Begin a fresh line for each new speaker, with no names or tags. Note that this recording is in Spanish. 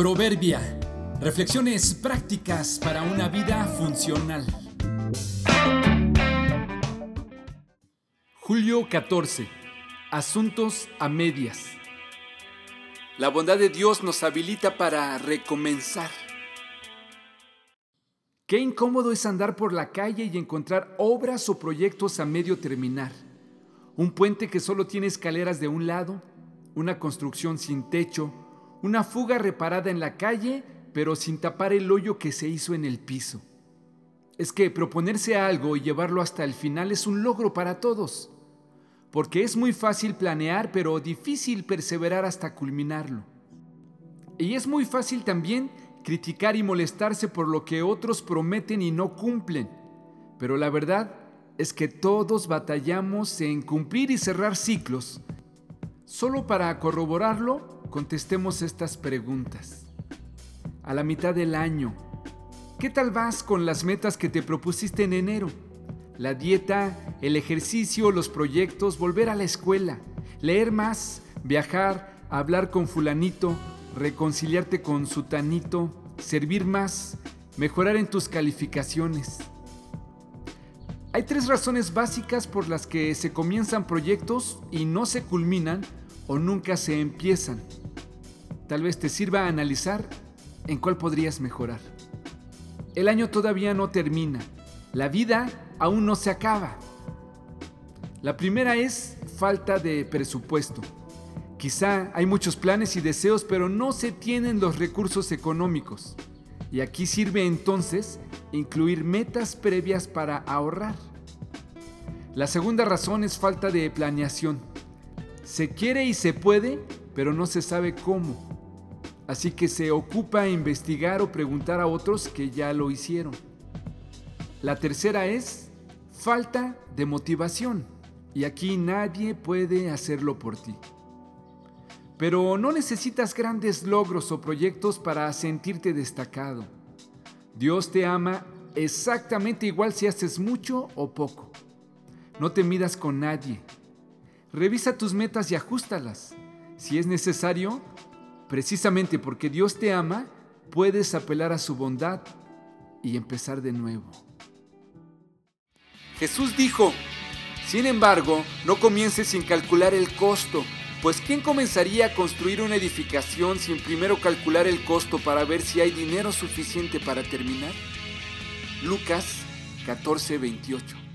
Proverbia. Reflexiones prácticas para una vida funcional. Julio 14. Asuntos a medias. La bondad de Dios nos habilita para recomenzar. Qué incómodo es andar por la calle y encontrar obras o proyectos a medio terminar. Un puente que solo tiene escaleras de un lado, una construcción sin techo, una fuga reparada en la calle, pero sin tapar el hoyo que se hizo en el piso. Es que proponerse algo y llevarlo hasta el final es un logro para todos, porque es muy fácil planear, pero difícil perseverar hasta culminarlo. Y es muy fácil también criticar y molestarse por lo que otros prometen y no cumplen, pero la verdad es que todos batallamos en cumplir y cerrar ciclos. Solo para corroborarlo, contestemos estas preguntas. A la mitad del año, ¿qué tal vas con las metas que te propusiste en enero? La dieta, el ejercicio, los proyectos, volver a la escuela, leer más, viajar, hablar con fulanito, reconciliarte con sutanito, servir más, mejorar en tus calificaciones. Hay tres razones básicas por las que se comienzan proyectos y no se culminan o nunca se empiezan. Tal vez te sirva analizar en cuál podrías mejorar. El año todavía no termina. La vida aún no se acaba. La primera es falta de presupuesto. Quizá hay muchos planes y deseos, pero no se tienen los recursos económicos. Y aquí sirve entonces incluir metas previas para ahorrar. La segunda razón es falta de planeación. Se quiere y se puede, pero no se sabe cómo así que se ocupa a investigar o preguntar a otros que ya lo hicieron. La tercera es falta de motivación, y aquí nadie puede hacerlo por ti. Pero no necesitas grandes logros o proyectos para sentirte destacado. Dios te ama exactamente igual si haces mucho o poco. No te midas con nadie. Revisa tus metas y ajustalas. Si es necesario, Precisamente porque Dios te ama, puedes apelar a su bondad y empezar de nuevo. Jesús dijo, sin embargo, no comiences sin calcular el costo, pues ¿quién comenzaría a construir una edificación sin primero calcular el costo para ver si hay dinero suficiente para terminar? Lucas 14:28